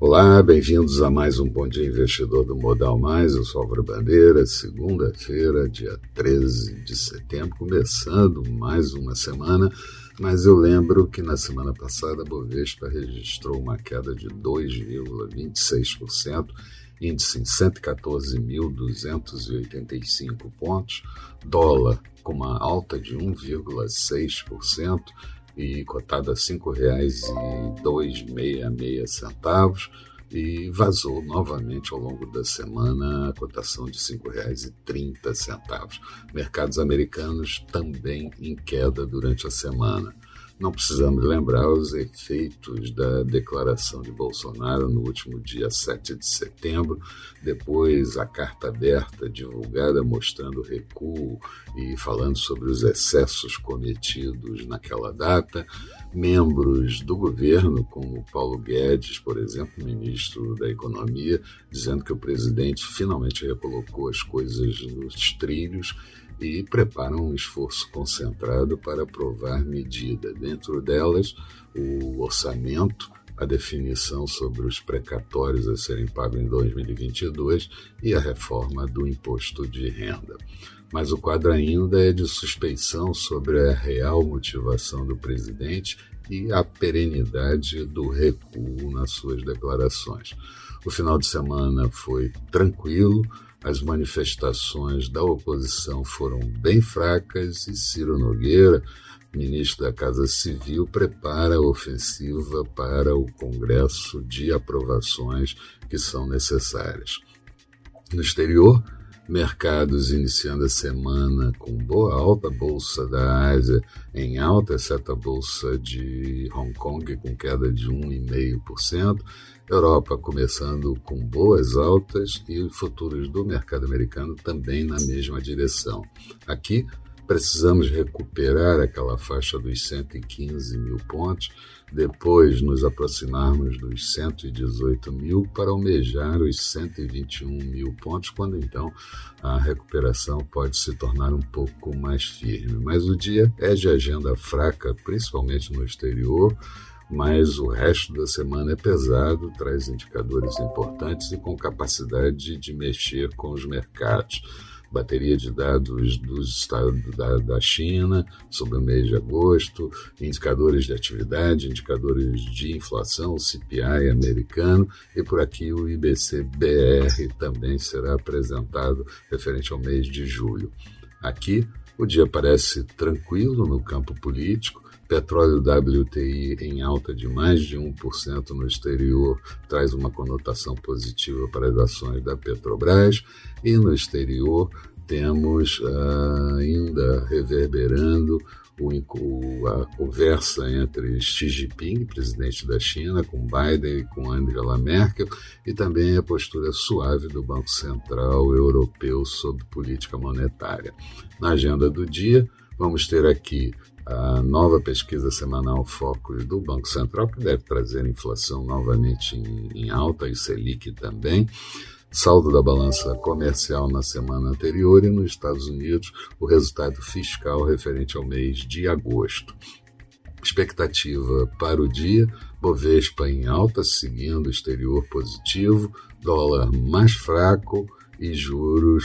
Olá, bem-vindos a mais um Bom Dia Investidor do Modal Mais. Eu sou Álvaro Bandeira, segunda-feira, dia 13 de setembro, começando mais uma semana. Mas eu lembro que na semana passada a Bovespa registrou uma queda de 2,26%, índice em 114.285 pontos, dólar com uma alta de 1,6% e cotada a R$ 5,266 e vazou novamente ao longo da semana a cotação de R$ 5,30. Mercados americanos também em queda durante a semana. Não precisamos lembrar os efeitos da declaração de Bolsonaro no último dia 7 de setembro, depois a carta aberta divulgada mostrando recuo e falando sobre os excessos cometidos naquela data. Membros do governo, como Paulo Guedes, por exemplo, ministro da Economia, dizendo que o presidente finalmente recolocou as coisas nos trilhos e preparam um esforço concentrado para aprovar medida. Dentro delas, o orçamento, a definição sobre os precatórios a serem pagos em 2022 e a reforma do imposto de renda. Mas o quadro ainda é de suspeição sobre a real motivação do presidente e a perenidade do recuo nas suas declarações. O final de semana foi tranquilo, as manifestações da oposição foram bem fracas e Ciro Nogueira, ministro da Casa Civil, prepara a ofensiva para o Congresso de aprovações que são necessárias. No exterior, mercados iniciando a semana com boa alta, bolsa da Ásia em alta, exceto a bolsa de Hong Kong com queda de 1,5%, Europa começando com boas altas e futuros do mercado americano também na mesma direção. Aqui precisamos recuperar aquela faixa dos 115 mil pontos, depois nos aproximarmos dos 118 mil para almejar os 121 mil pontos, quando então a recuperação pode se tornar um pouco mais firme. Mas o dia é de agenda fraca, principalmente no exterior mas o resto da semana é pesado, traz indicadores importantes e com capacidade de mexer com os mercados. Bateria de dados dos estados da, da China sobre o mês de agosto, indicadores de atividade, indicadores de inflação, o CPI americano e por aqui o IBC-BR também será apresentado referente ao mês de julho. Aqui o dia parece tranquilo no campo político, Petróleo WTI em alta de mais de 1% no exterior traz uma conotação positiva para as ações da Petrobras e no exterior temos uh, ainda reverberando o, a conversa entre Xi Jinping, presidente da China, com Biden e com Angela Merkel, e também a postura suave do Banco Central Europeu sobre política monetária. Na agenda do dia, vamos ter aqui a nova pesquisa semanal Focus do Banco Central, que deve trazer inflação novamente em, em alta e Selic também. Saldo da balança comercial na semana anterior e nos Estados Unidos o resultado fiscal referente ao mês de agosto. Expectativa para o dia: Bovespa em alta, seguindo exterior positivo, dólar mais fraco e juros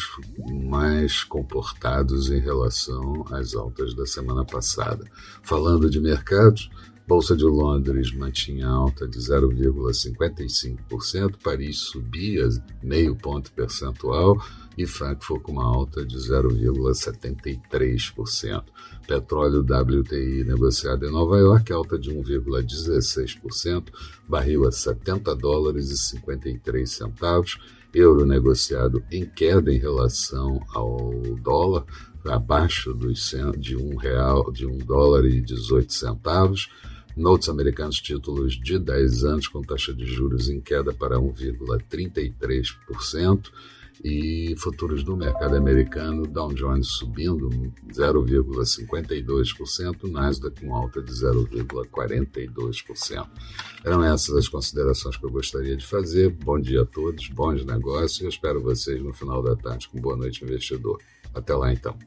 mais comportados em relação às altas da semana passada. Falando de mercados, Bolsa de Londres mantinha alta de 0,55%, Paris subia meio ponto percentual e Frankfurt com uma alta de 0,73%. Petróleo WTI negociado em Nova York, alta de 1,16%, barril a 70 dólares e 53 centavos, euro negociado em queda em relação ao dólar, abaixo dos de um real, de um dólar e 18 centavos. Notes americanos títulos de 10 anos com taxa de juros em queda para 1,33% e futuros do mercado americano, Dow Jones subindo 0,52%, Nasdaq com alta de 0,42%. Eram essas as considerações que eu gostaria de fazer. Bom dia a todos, bons negócios. Eu espero vocês no final da tarde com boa noite, investidor. Até lá então.